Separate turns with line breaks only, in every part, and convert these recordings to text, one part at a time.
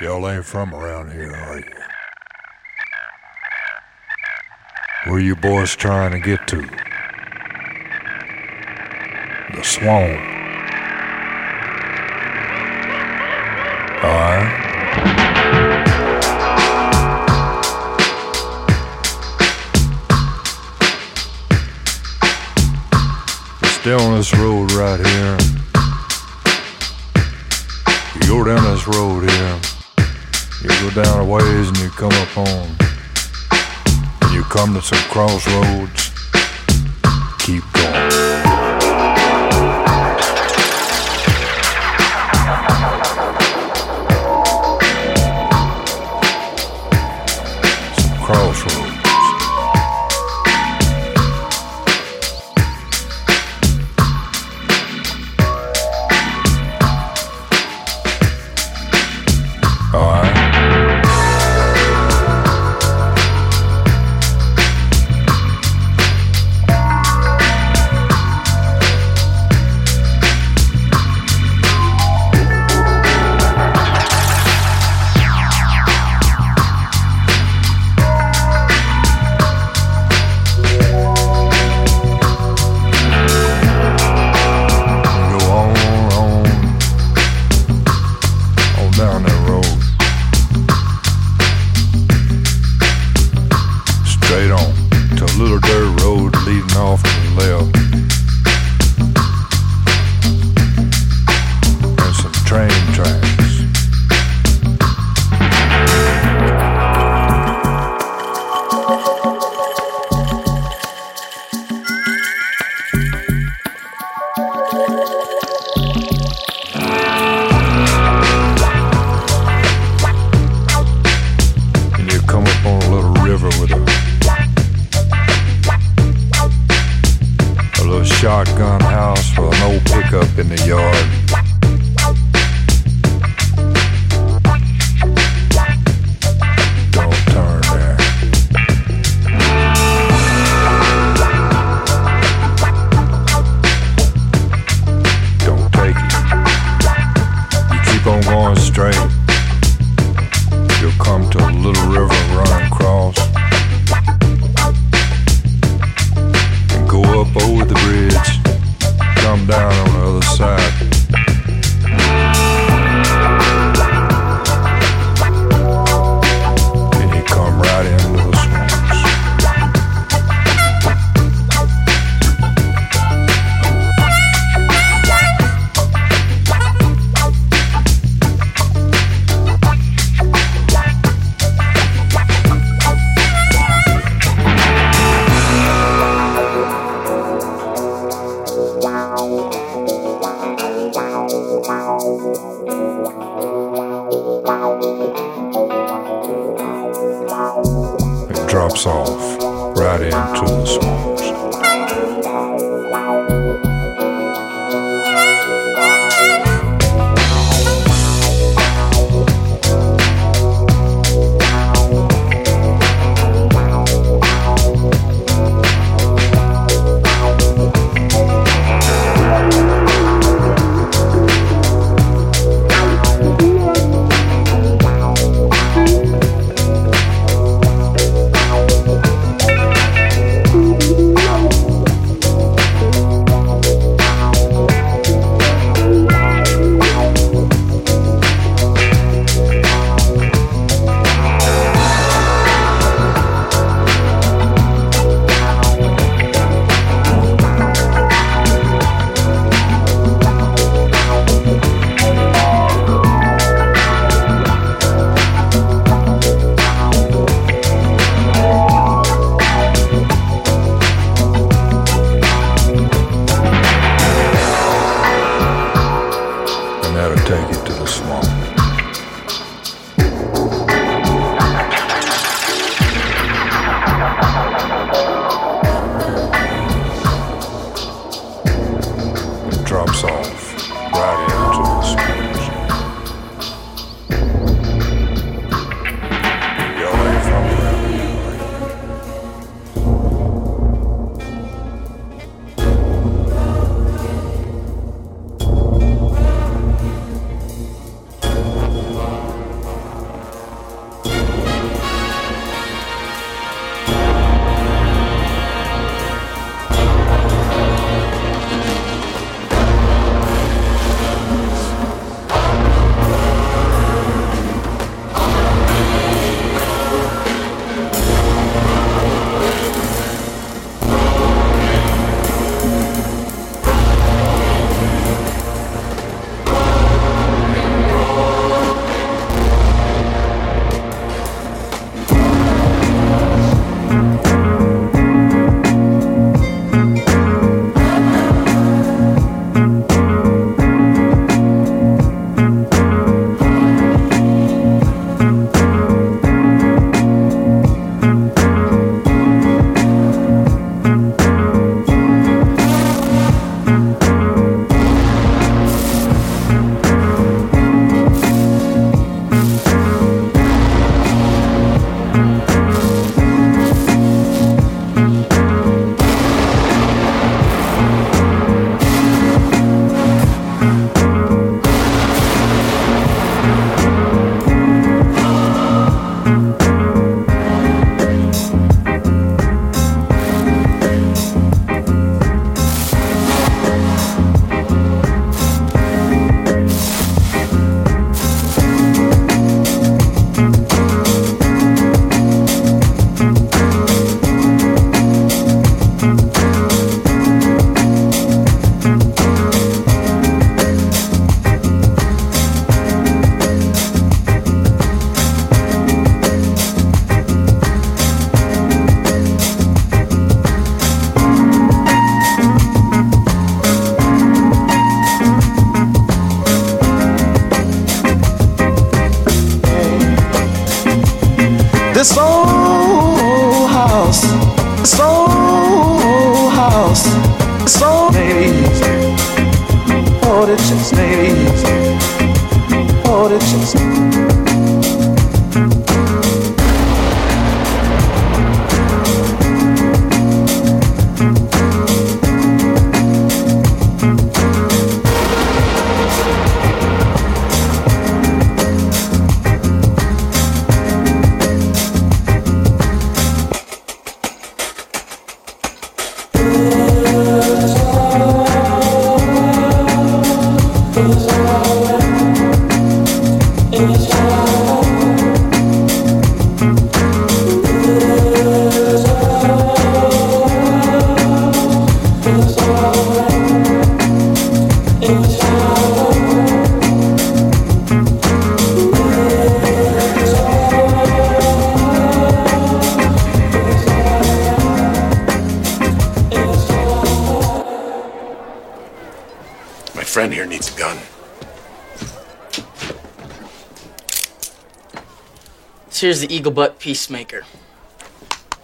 Y'all ain't from around here, are you? Where you boys trying to get to? The swamp. Alright. Stay on this road right here. You go down this road here. You go down a ways and you come up. And you come to some crossroads. Keep going. Over the bridge, come down on the other side.
Here's the Eagle Butt Peacemaker.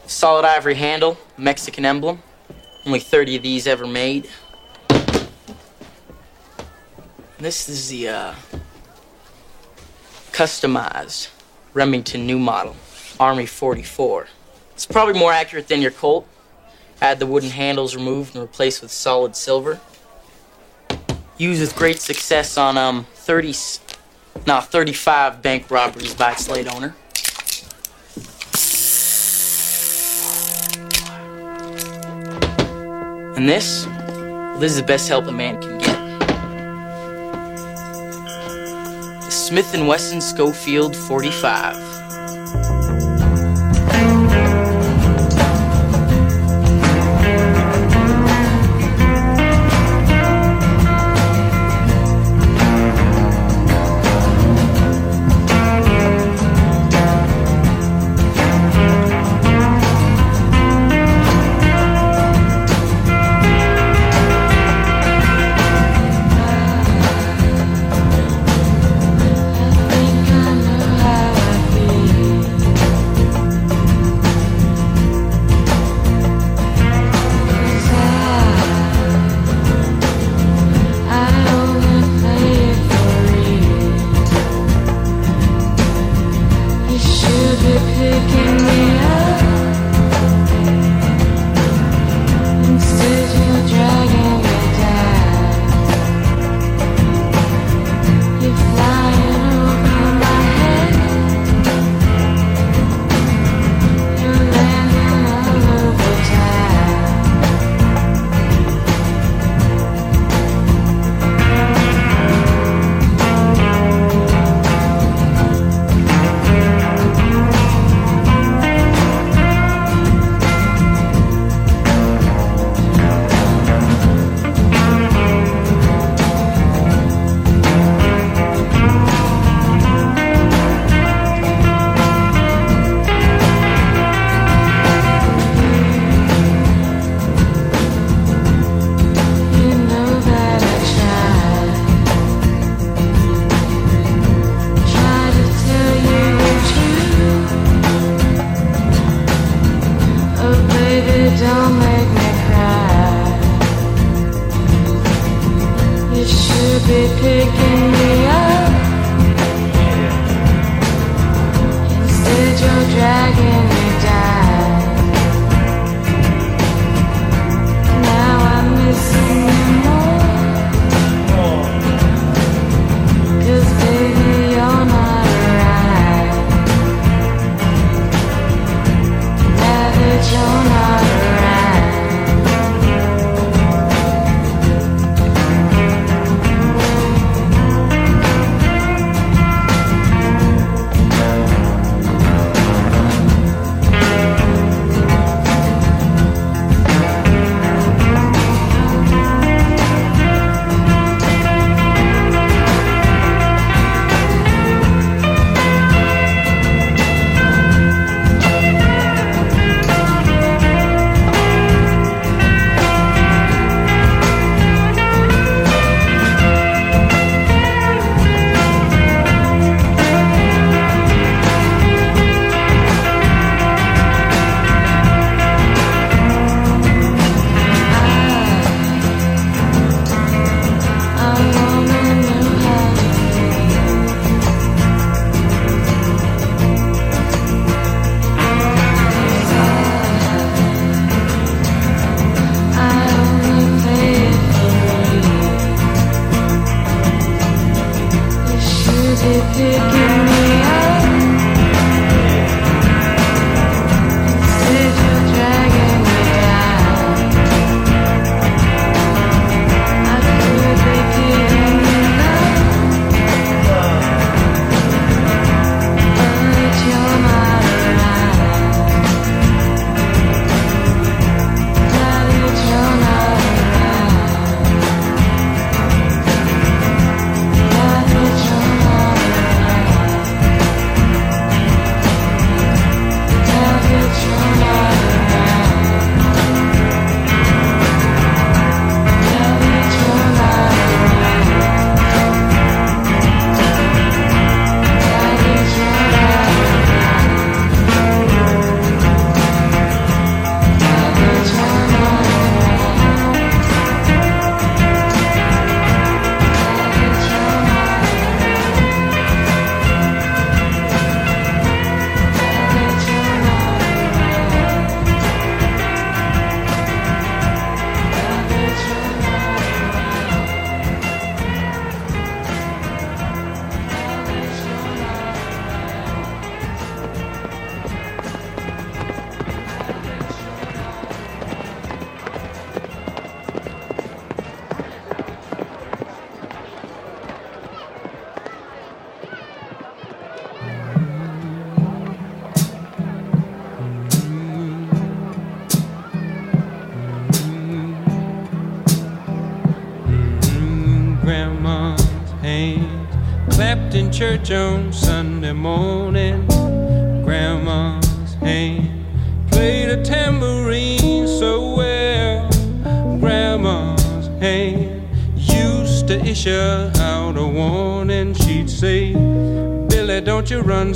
Solid ivory handle, Mexican emblem. Only 30 of these ever made. This is the uh, customized Remington new model, Army 44. It's probably more accurate than your Colt. Had the wooden handles removed and replaced with solid silver. With great success on um 30, no 35 bank robberies by its late owner. And this, this is the best help a man can get. The Smith & Wesson Schofield 45.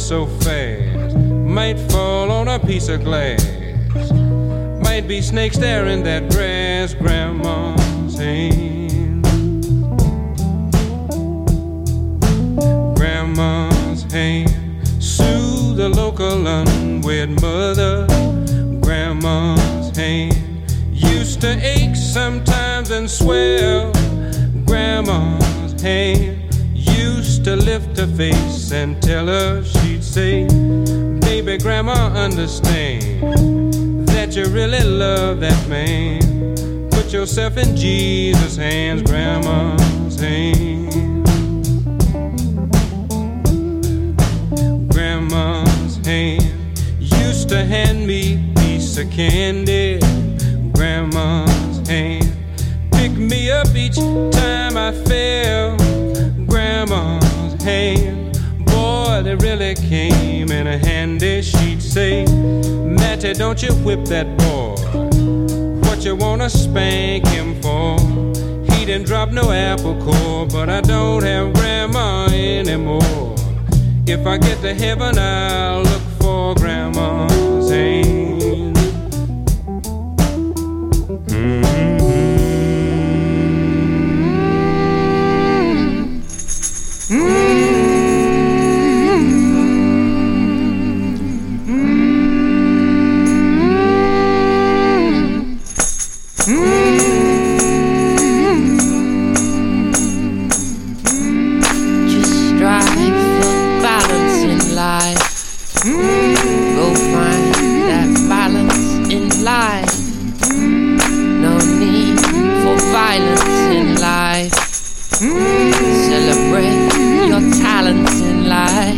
so fast might fall on a piece of glass. Might be snakes there in that grass. de Go find that balance in life. No need for violence in life. Celebrate your talents in life.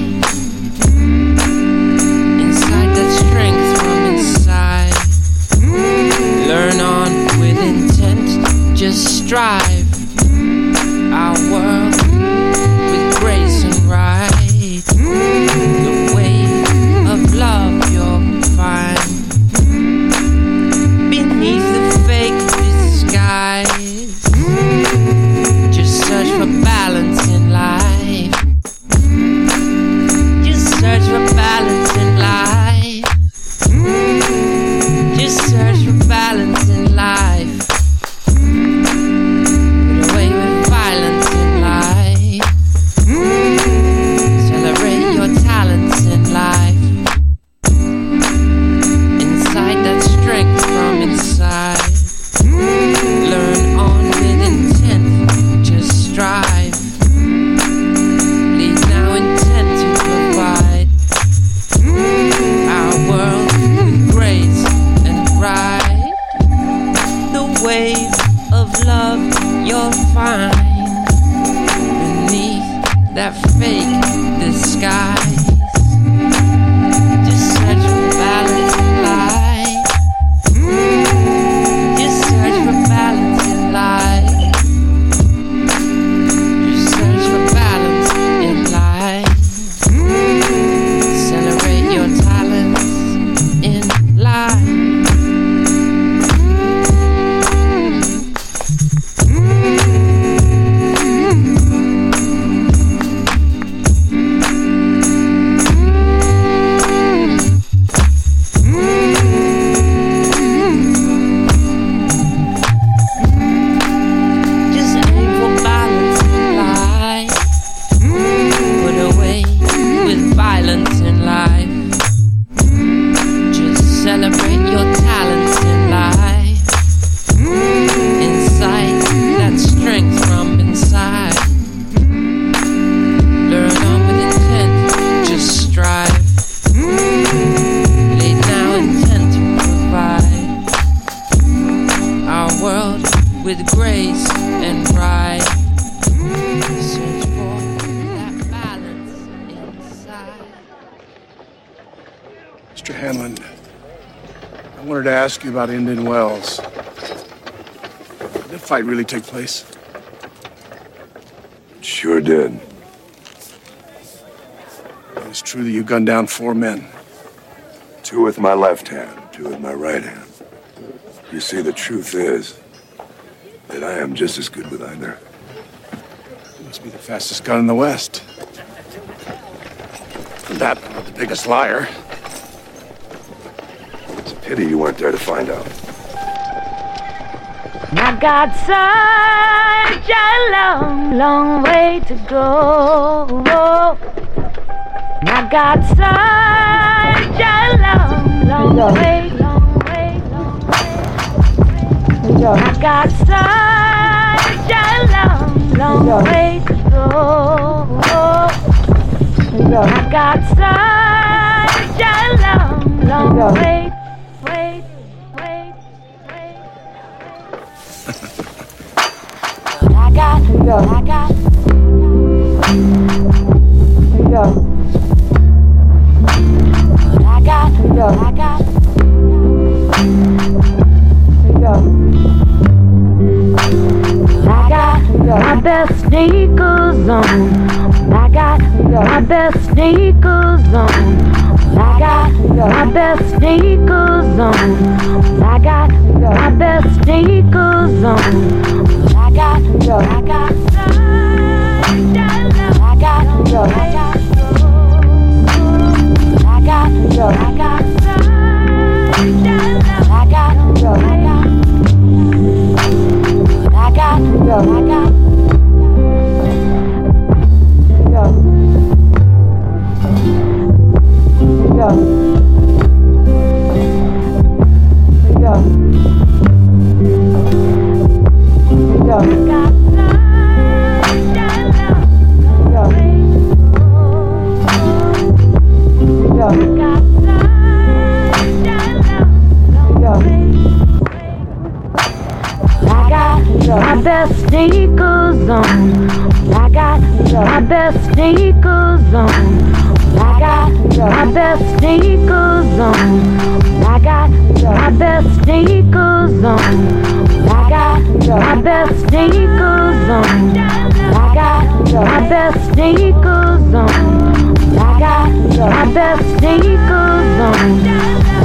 Inside that strength from inside. Learn on with intent, just strive. wanted to
ask you about Indian Wells. Did the fight really take place?
Sure did.
It's true that you gunned down four men.
Two with my left hand, two with my right hand. You see, the truth is that I am just as good with either.
You must be the fastest gun in the West. And that, the biggest liar.
It's pity you weren't there to find out.
I got such a long, long way to go. I got such a long, long way, long way, long way. I got such a long, long way to go. I got such a long, long way, I got, I got. But I got, I got. I got my best sneakers on. I got my best sneakers on. I got my best sneakers on. I got my best sneakers on. I got. Best sneakers on. I got my best sneakers on. I got my best sneakers on. I got my best sneakers on. I got my best sneakers on. I got my best sneakers on. I got my best sneakers on.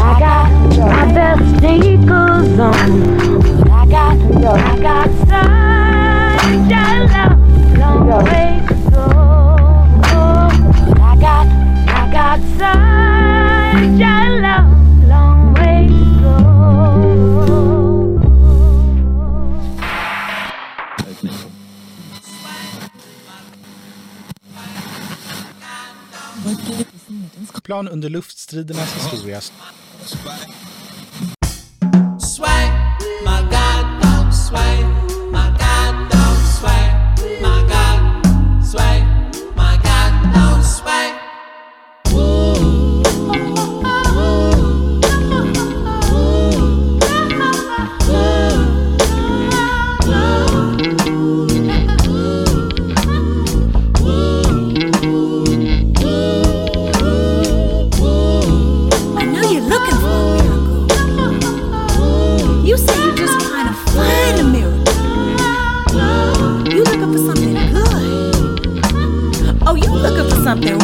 I got my best sneakers on. I got, I got such
Plan under luftstridernas historia.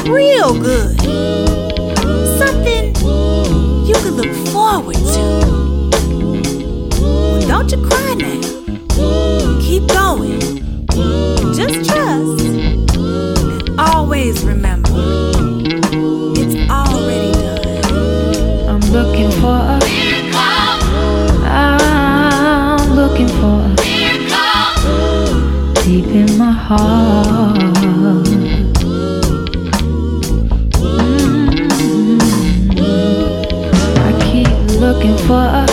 Real good. Something you could look forward to. Well, don't you cry now. Keep going. Just trust. And always remember, it's already done.
I'm looking for a I'm looking for a deep in my heart. for.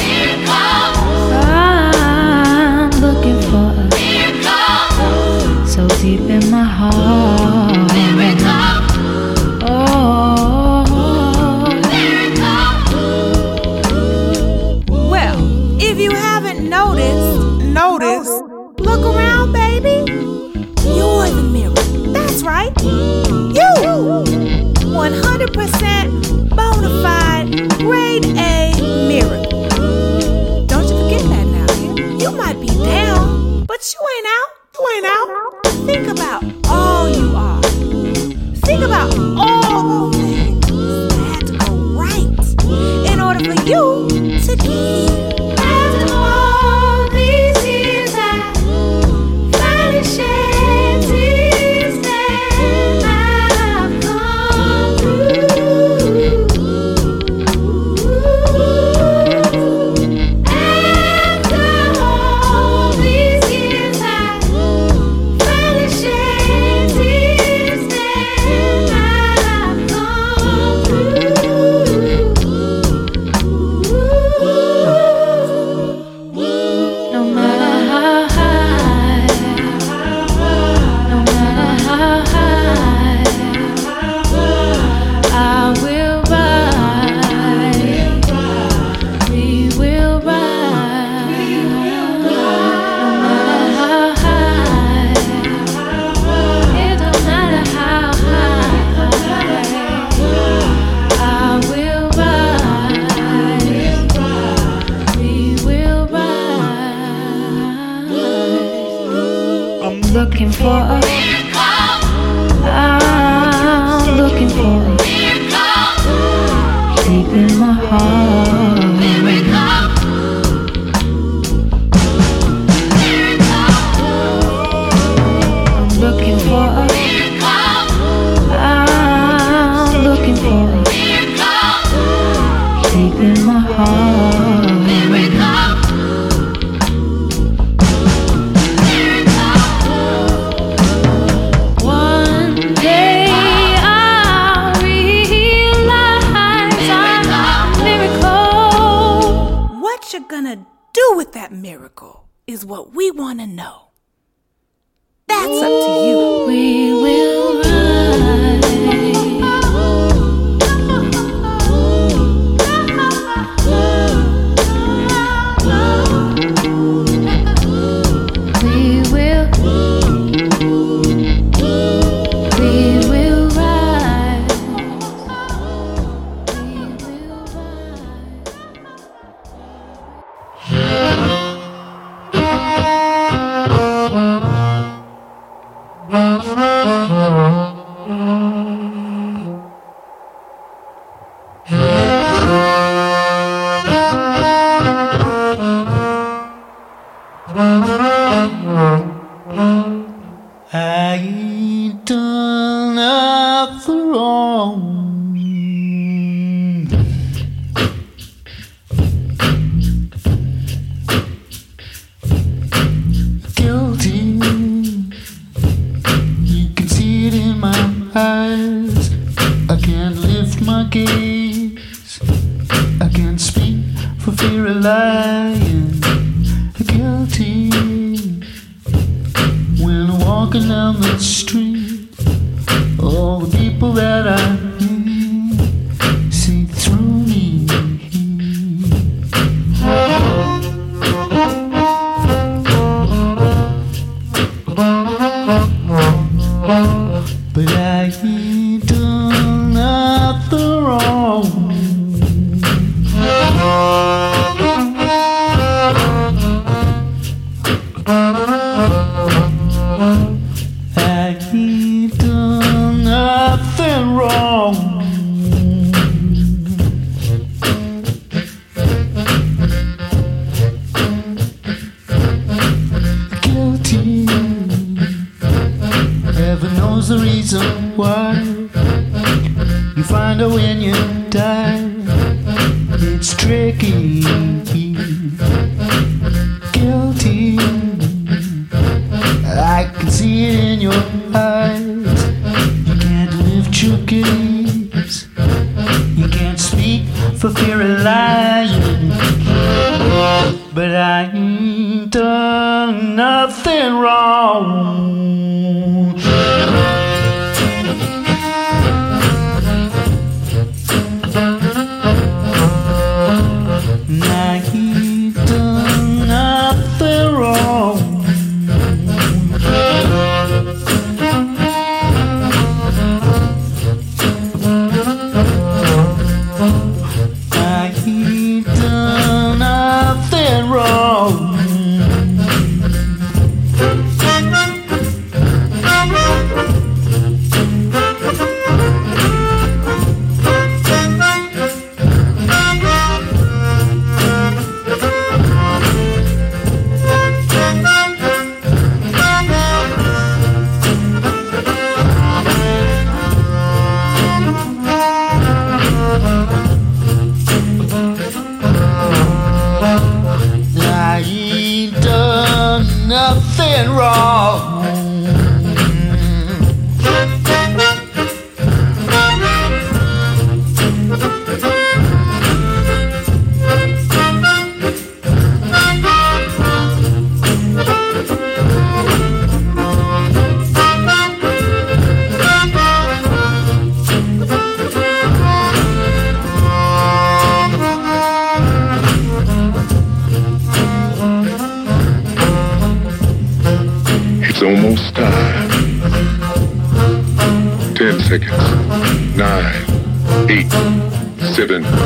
Seven,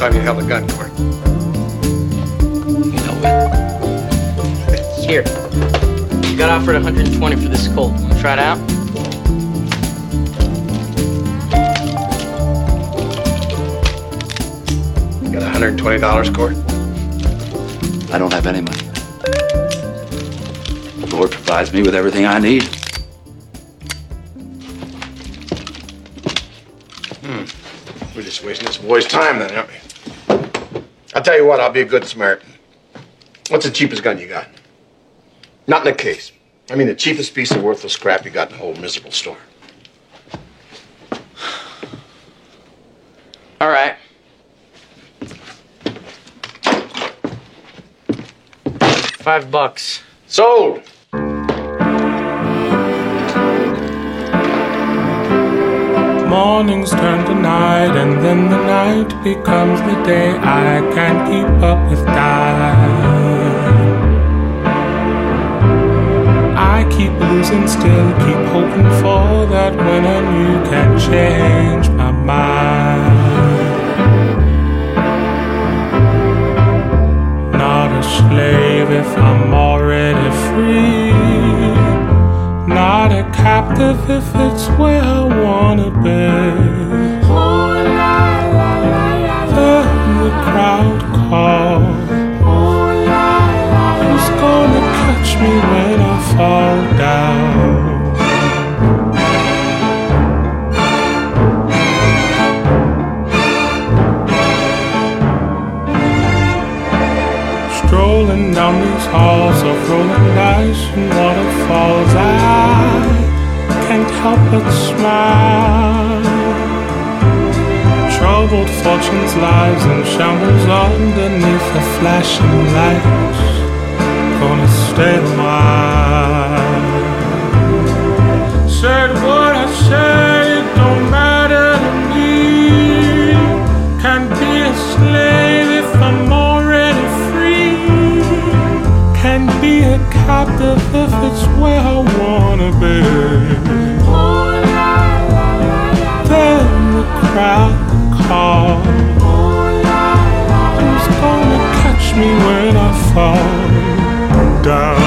last time you held a gun, Cort?
You know what? Here. You got offered 120 for this Colt. Wanna try it out?
You got $120, Cort?
I don't have any money. The Lord provides me with everything I need. Hmm.
We're just wasting this boy's time then, aren't we? I'll tell you what, I'll be a good Samaritan. What's the cheapest gun you got? Not in the case. I mean the cheapest piece of worthless crap you got in the whole miserable store.
All right. Five bucks.
Sold.
Mornings turn to night, and then the night becomes the day. I can't keep up with time. I keep losing, still keep hoping for that when and you can change my mind. Not a slave if I'm already free. Not a captive if it's where I wanna be. Then the crowd calls. Who's gonna catch me when I fall down? Strolling down these halls of rolling dice and waterfalls, I can't help but smile. Troubled fortunes, lives, and shambles underneath the flashing lights. Gonna stay a while. Said what I said captive if it's where I wanna be. Then the crowd calls. Who's gonna catch me when I fall down?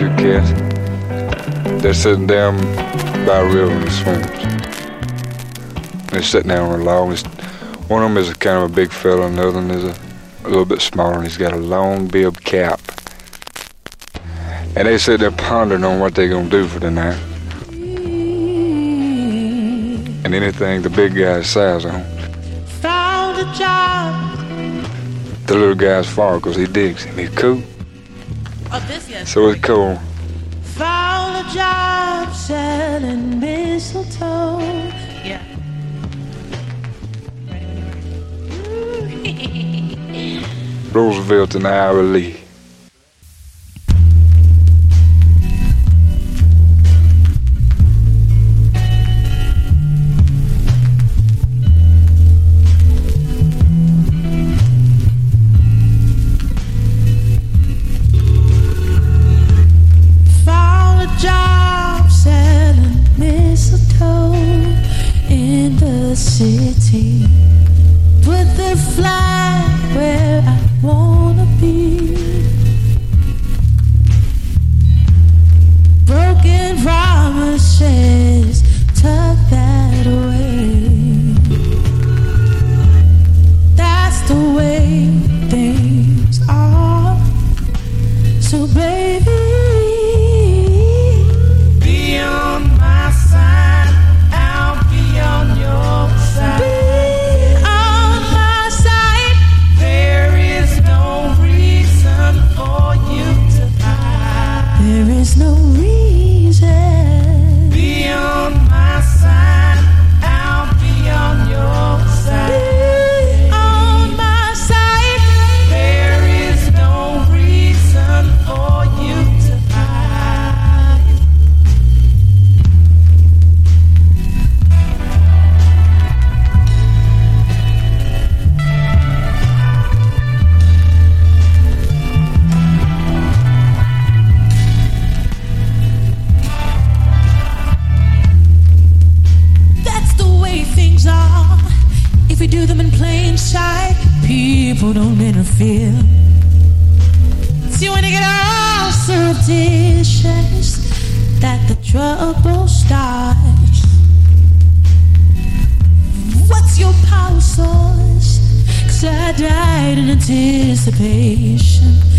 About this about two cats. They're sitting down by a river in the swamps. They're sitting down on a log. One of them is a kind of a big fella, and the other one is a, a little bit smaller, and he's got a long bib cap. And they sit there pondering on what they're gonna do for the night. And anything the big guy says on,
Found a job.
the little guy's for because he digs him. He's cool.
Oh,
So it's cool.
Found a job selling mistletoe.
Yeah.
Roosevelt and Ira
anticipation.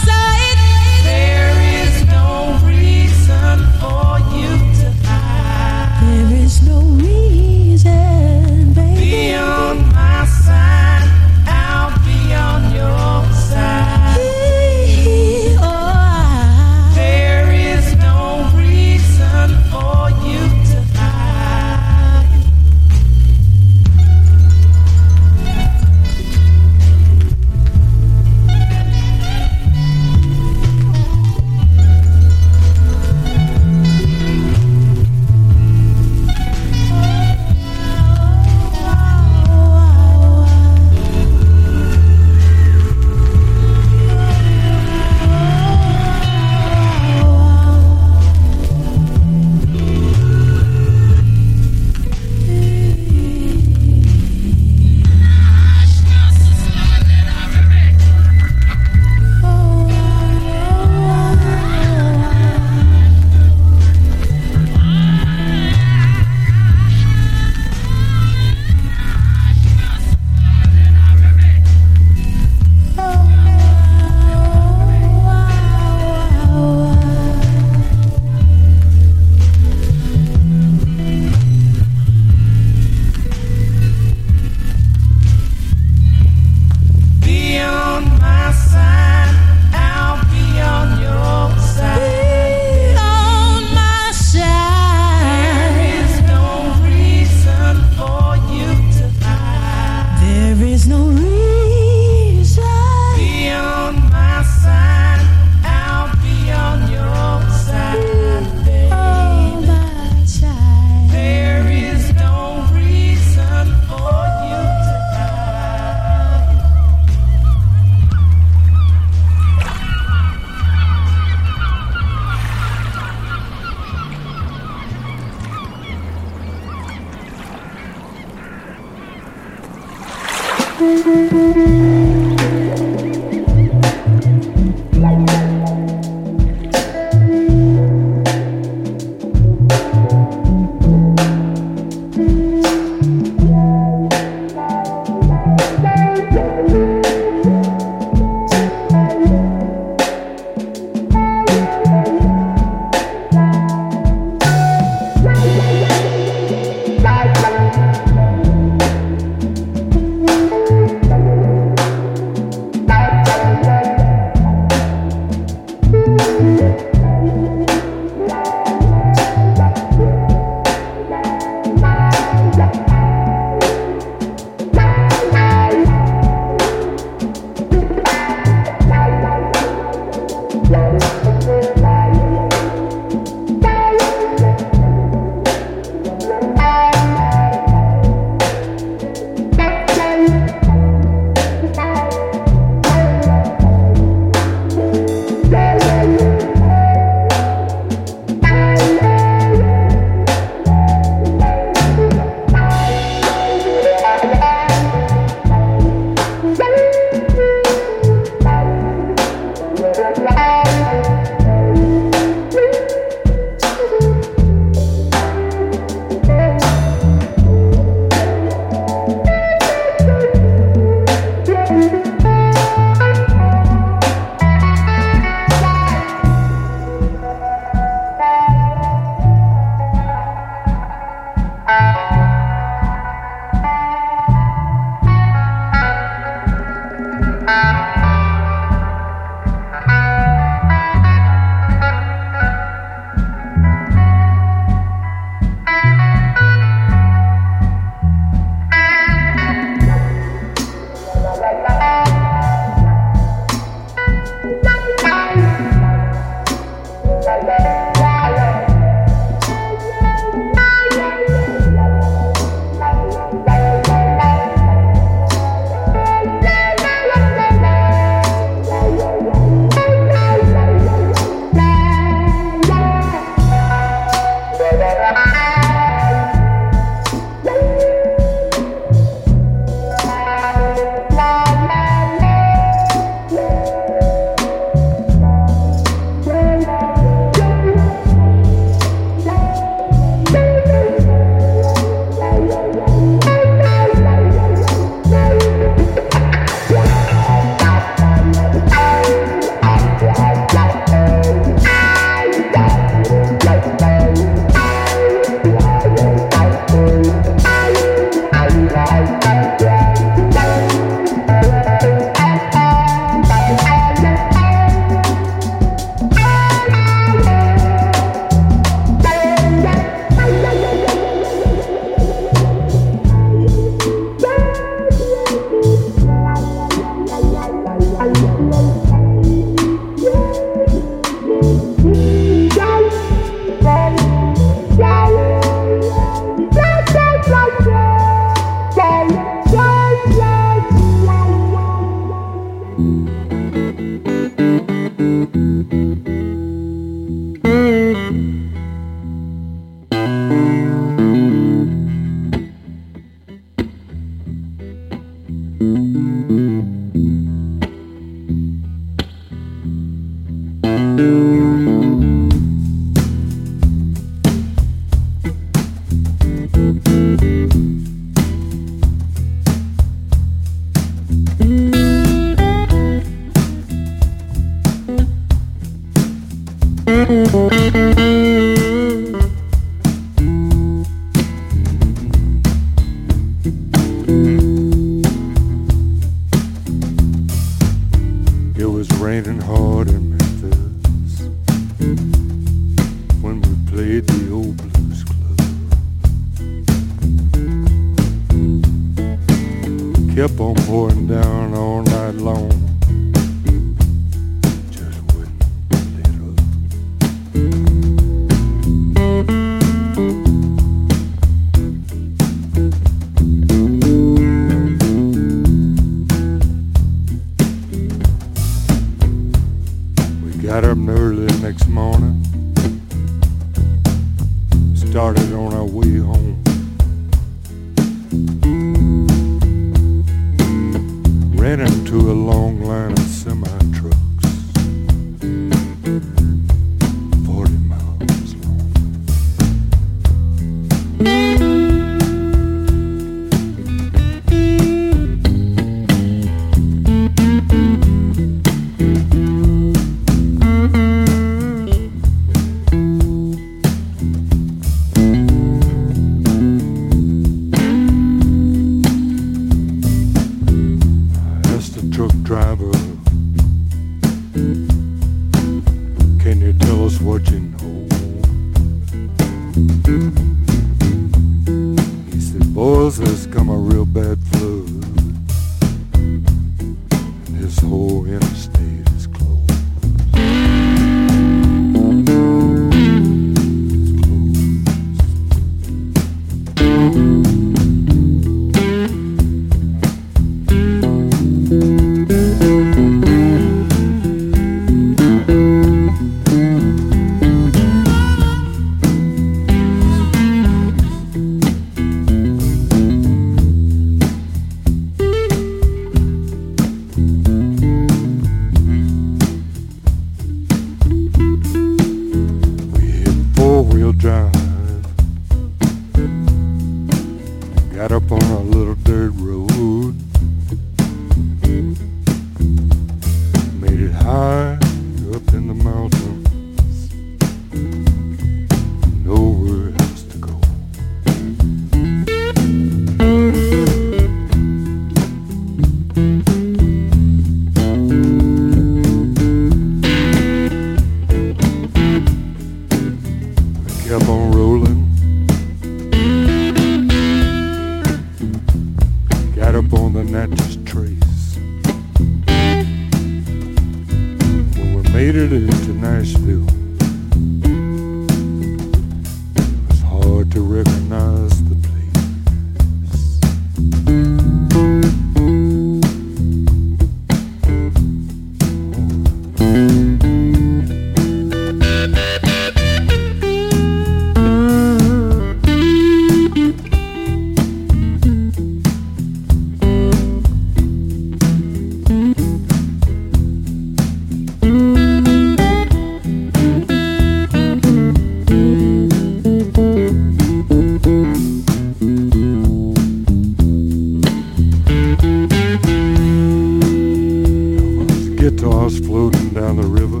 down the river.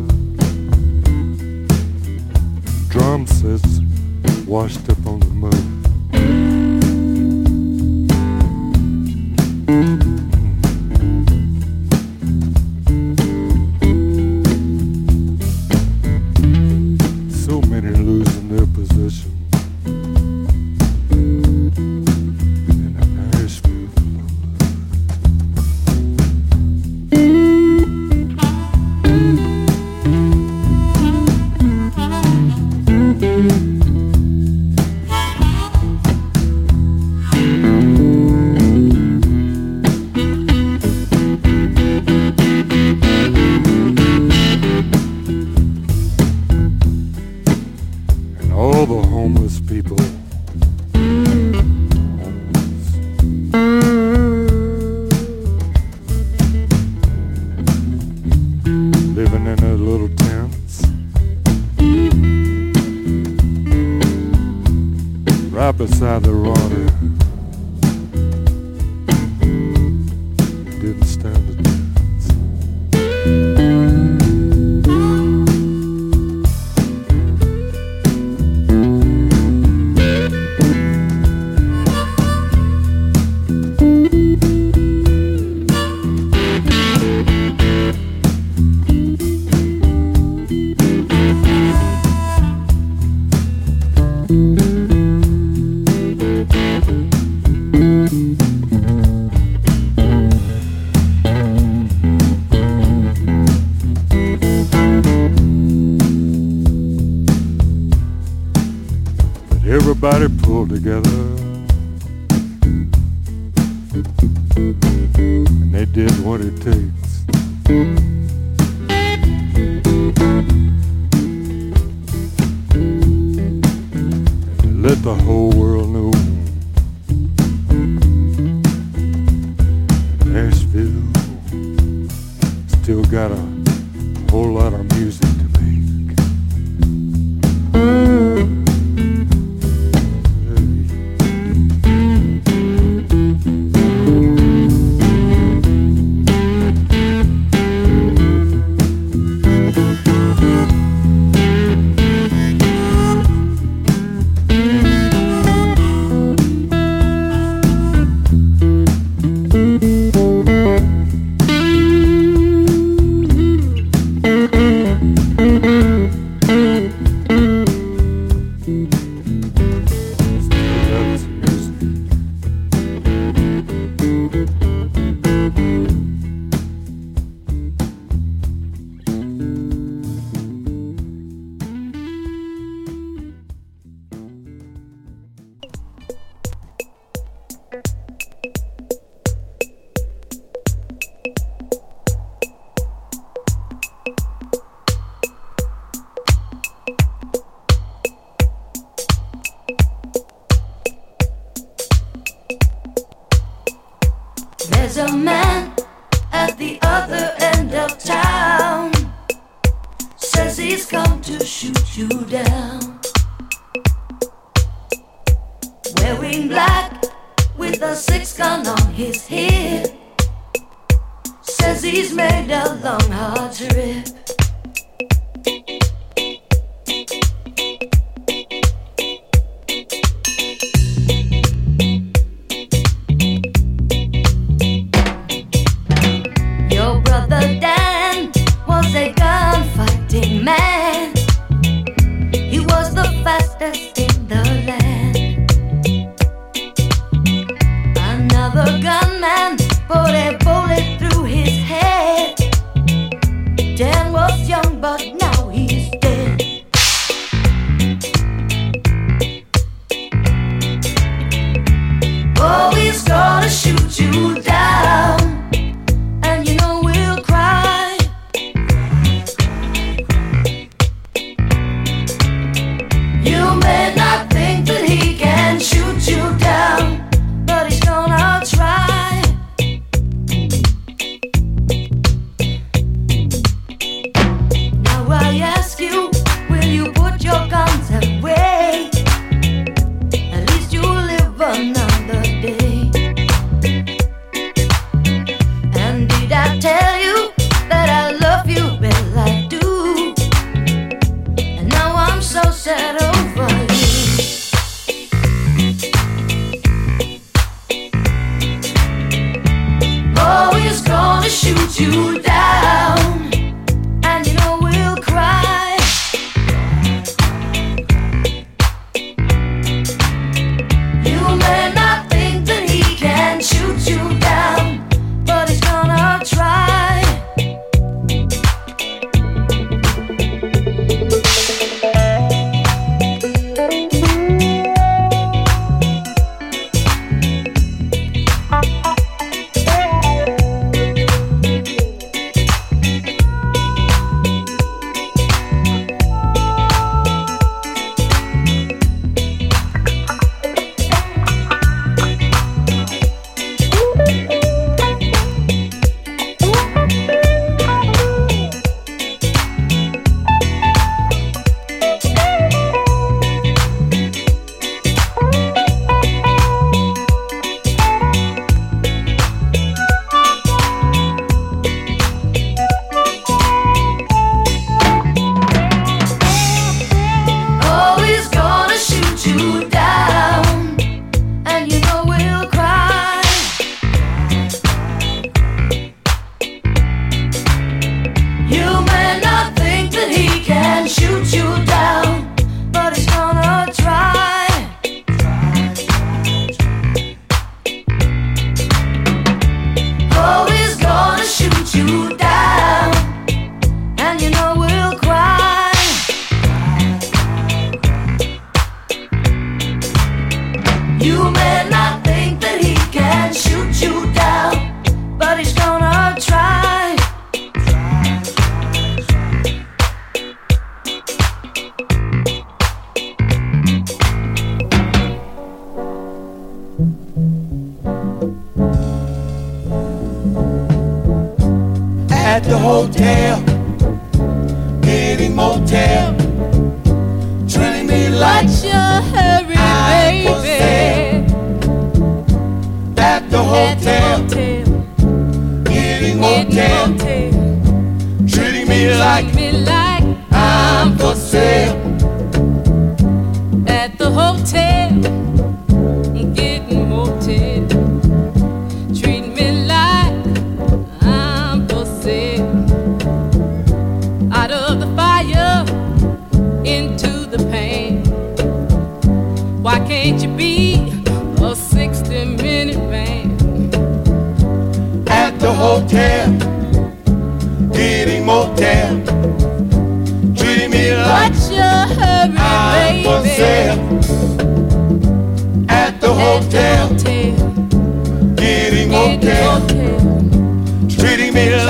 Drum sets washed up on the mud.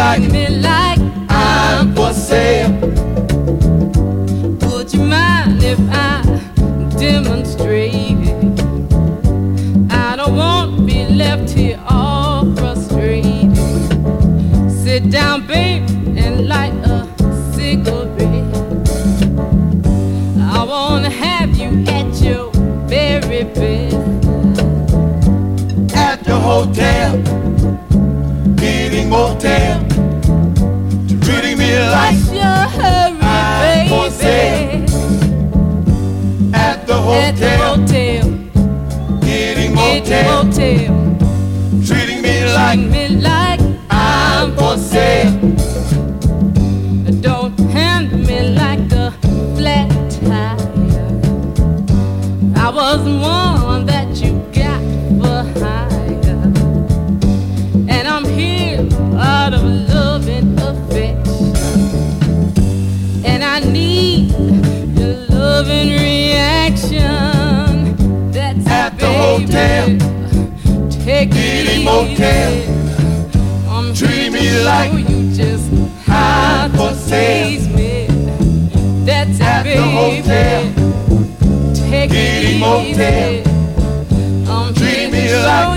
like, me like I'm for sale.
Would you mind if I demonstrated? I don't want to be left here all frustrated.
Sit down, and light a cigarette. I wanna have you at your very best. At the hotel, meeting motel. The hotel, getting motel, treating me
like like
baby.
hotel,
Take
getting
it
motel.
I'm
treating me like
you just how
for
to
sale.
me. That's
At
it,
the
baby.
hotel,
Take it
motel, treating
here
me like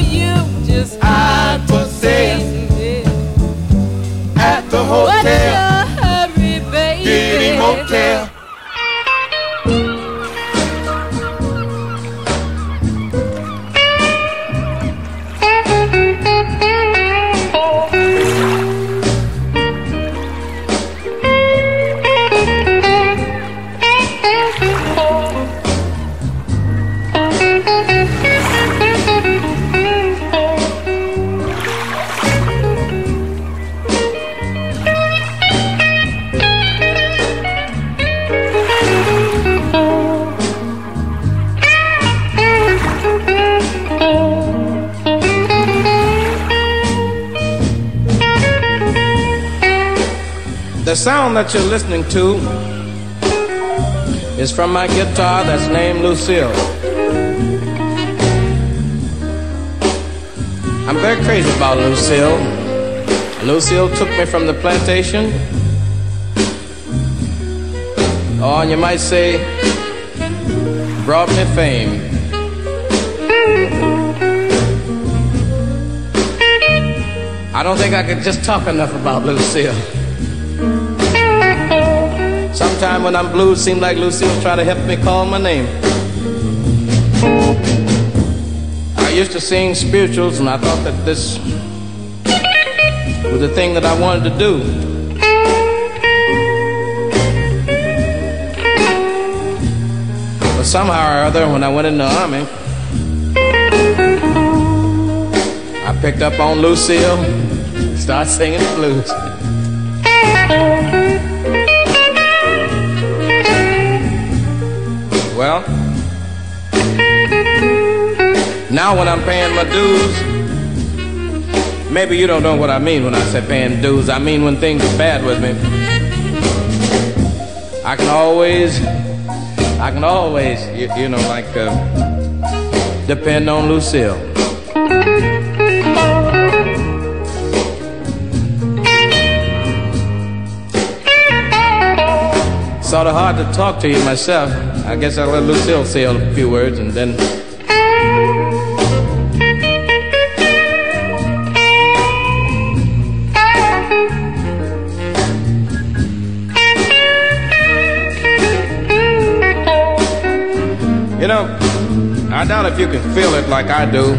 that you're listening to is from my guitar that's named Lucille. I'm very crazy about Lucille. Lucille took me from the plantation. Oh, or you might say, brought me fame. I don't think I could just talk enough about Lucille. Sometime when I'm blue, seems like Lucille was try to help me call my name. I used to sing spirituals, and I thought that this was the thing that I wanted to do. But somehow or other, when I went in the army, I picked up on Lucille, started singing the blues. Well, now when I'm paying my dues, maybe you don't know what I mean when I say paying dues. I mean when things are bad with me. I can always, I can always, you, you know, like uh, depend on Lucille. Sort of hard to talk to you myself. I guess I'll let Lucille say a few words and then. You know, I doubt if you can feel it like I do.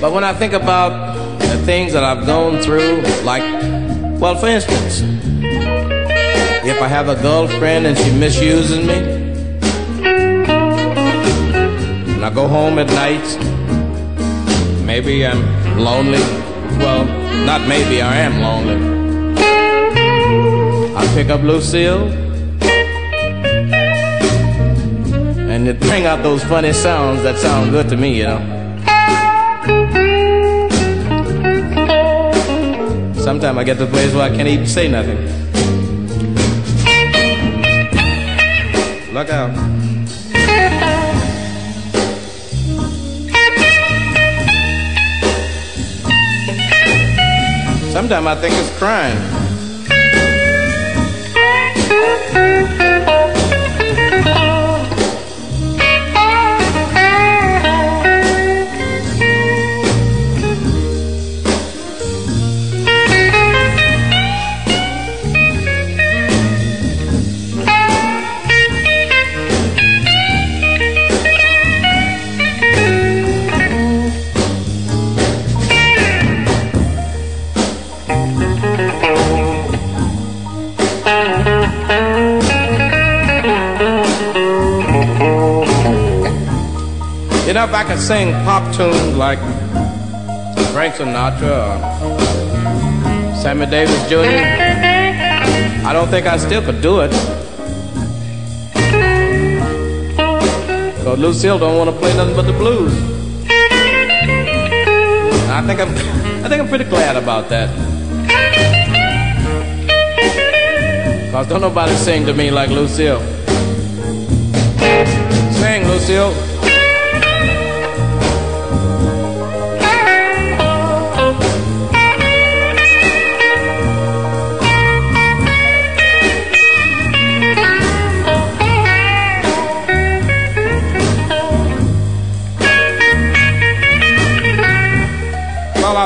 But when I think about the things that I've gone through, like, well, for instance, if I have a girlfriend and she misuses me, and I go home at night, maybe I'm lonely. Well, not maybe, I am lonely. I pick up Lucille, and it bring out those funny sounds that sound good to me, you know. Sometimes I get to the place where I can't even say nothing. Look out. Sometimes I think it's crime. I could sing pop tunes like Frank Sinatra or Sammy Davis Jr., I don't think I still could do it. Because Lucille don't want to play nothing but the blues. And I think I'm, I think I'm pretty glad about that. Cause don't nobody sing to me like Lucille. Sing, Lucille.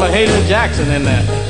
Little Mahalia Jackson in there.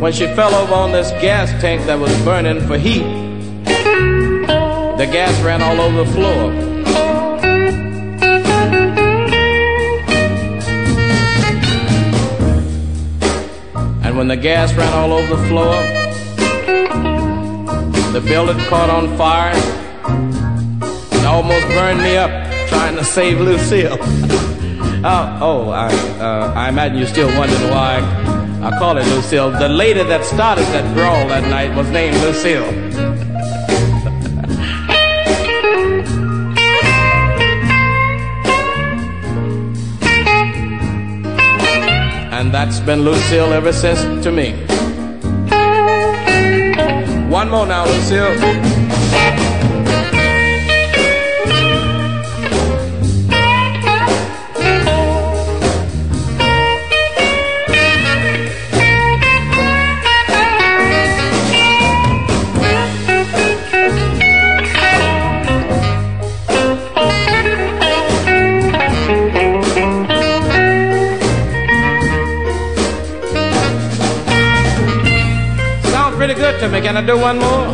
when she fell over on this gas tank that was burning for heat, the gas ran all over the floor. And when the gas ran all over the floor, the building caught on fire. It almost burned me up trying to save Lucille. oh, oh I, uh, I imagine you're still wondering why I call it Lucille. The lady that started that brawl that night was named Lucille. and that's been Lucille ever since to me. One more now, Lucille. I do one more?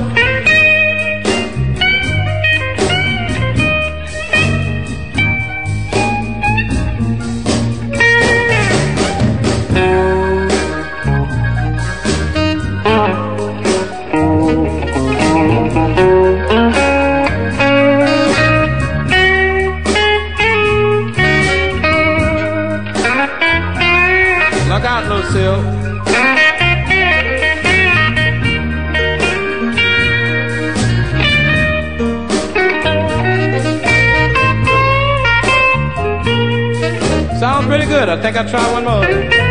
Look out, Lucille. good. I think I'll try one more.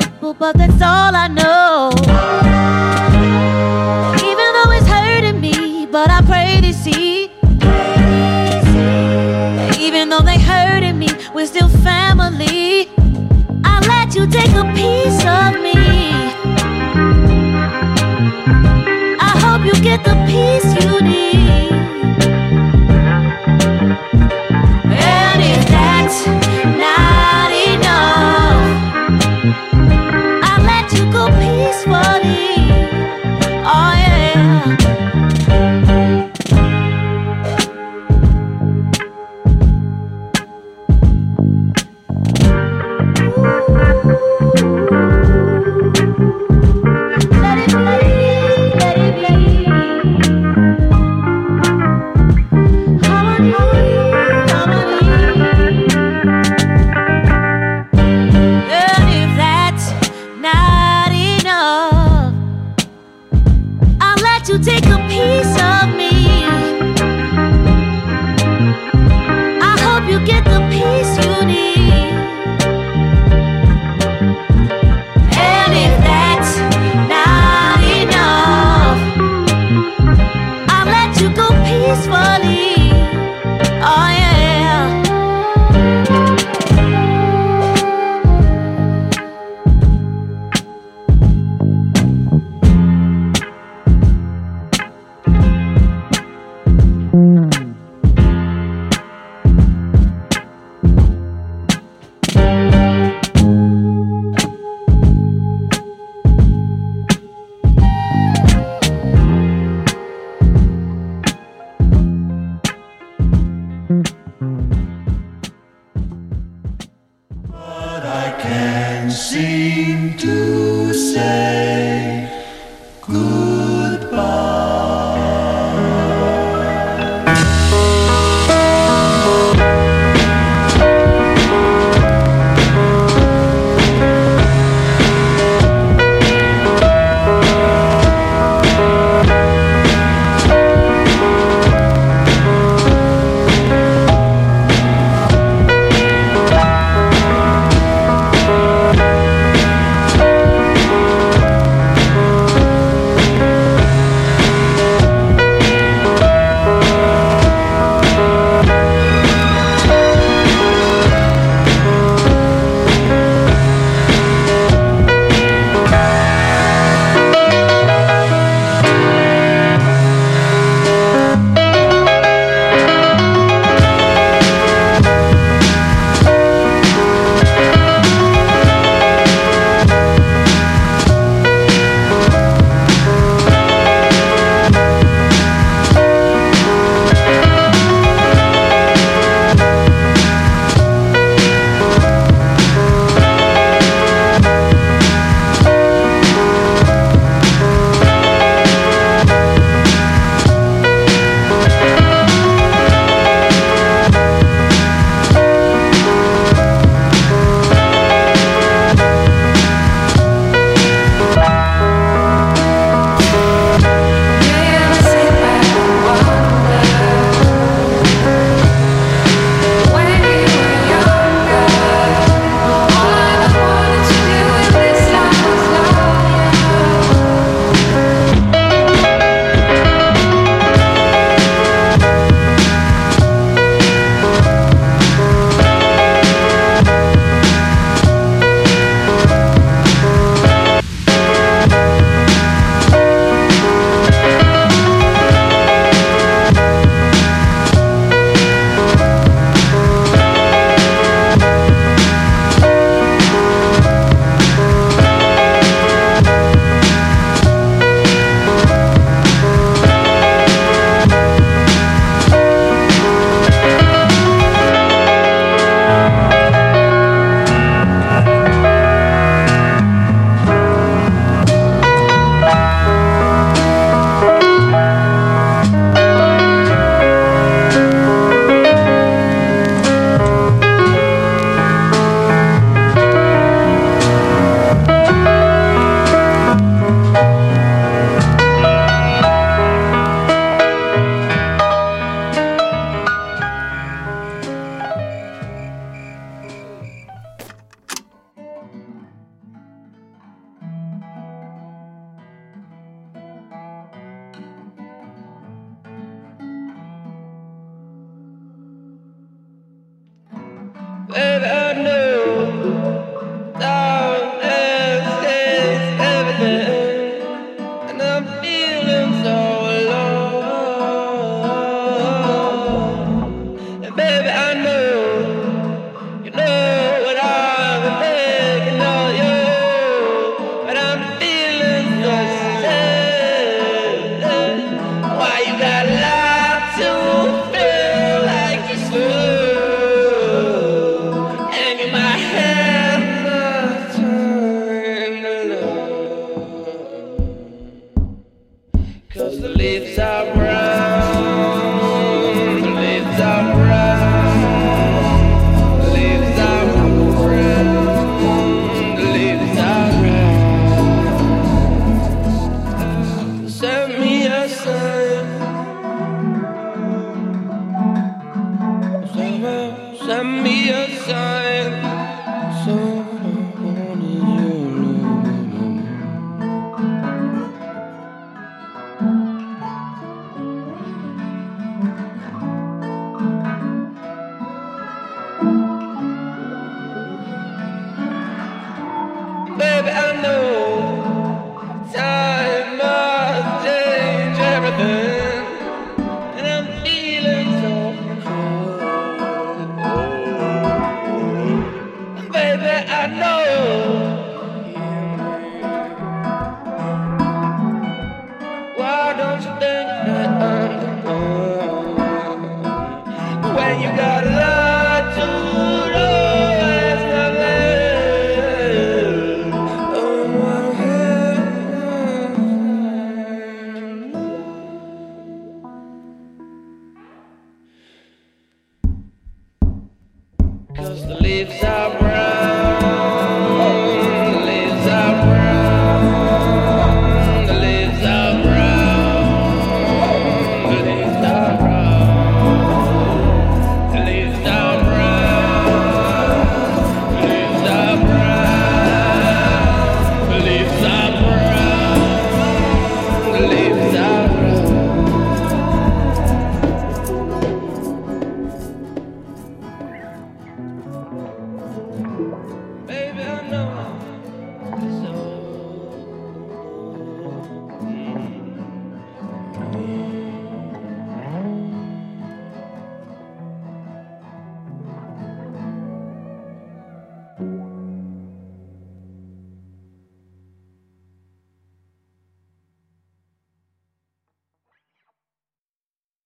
simple, but that's all I know.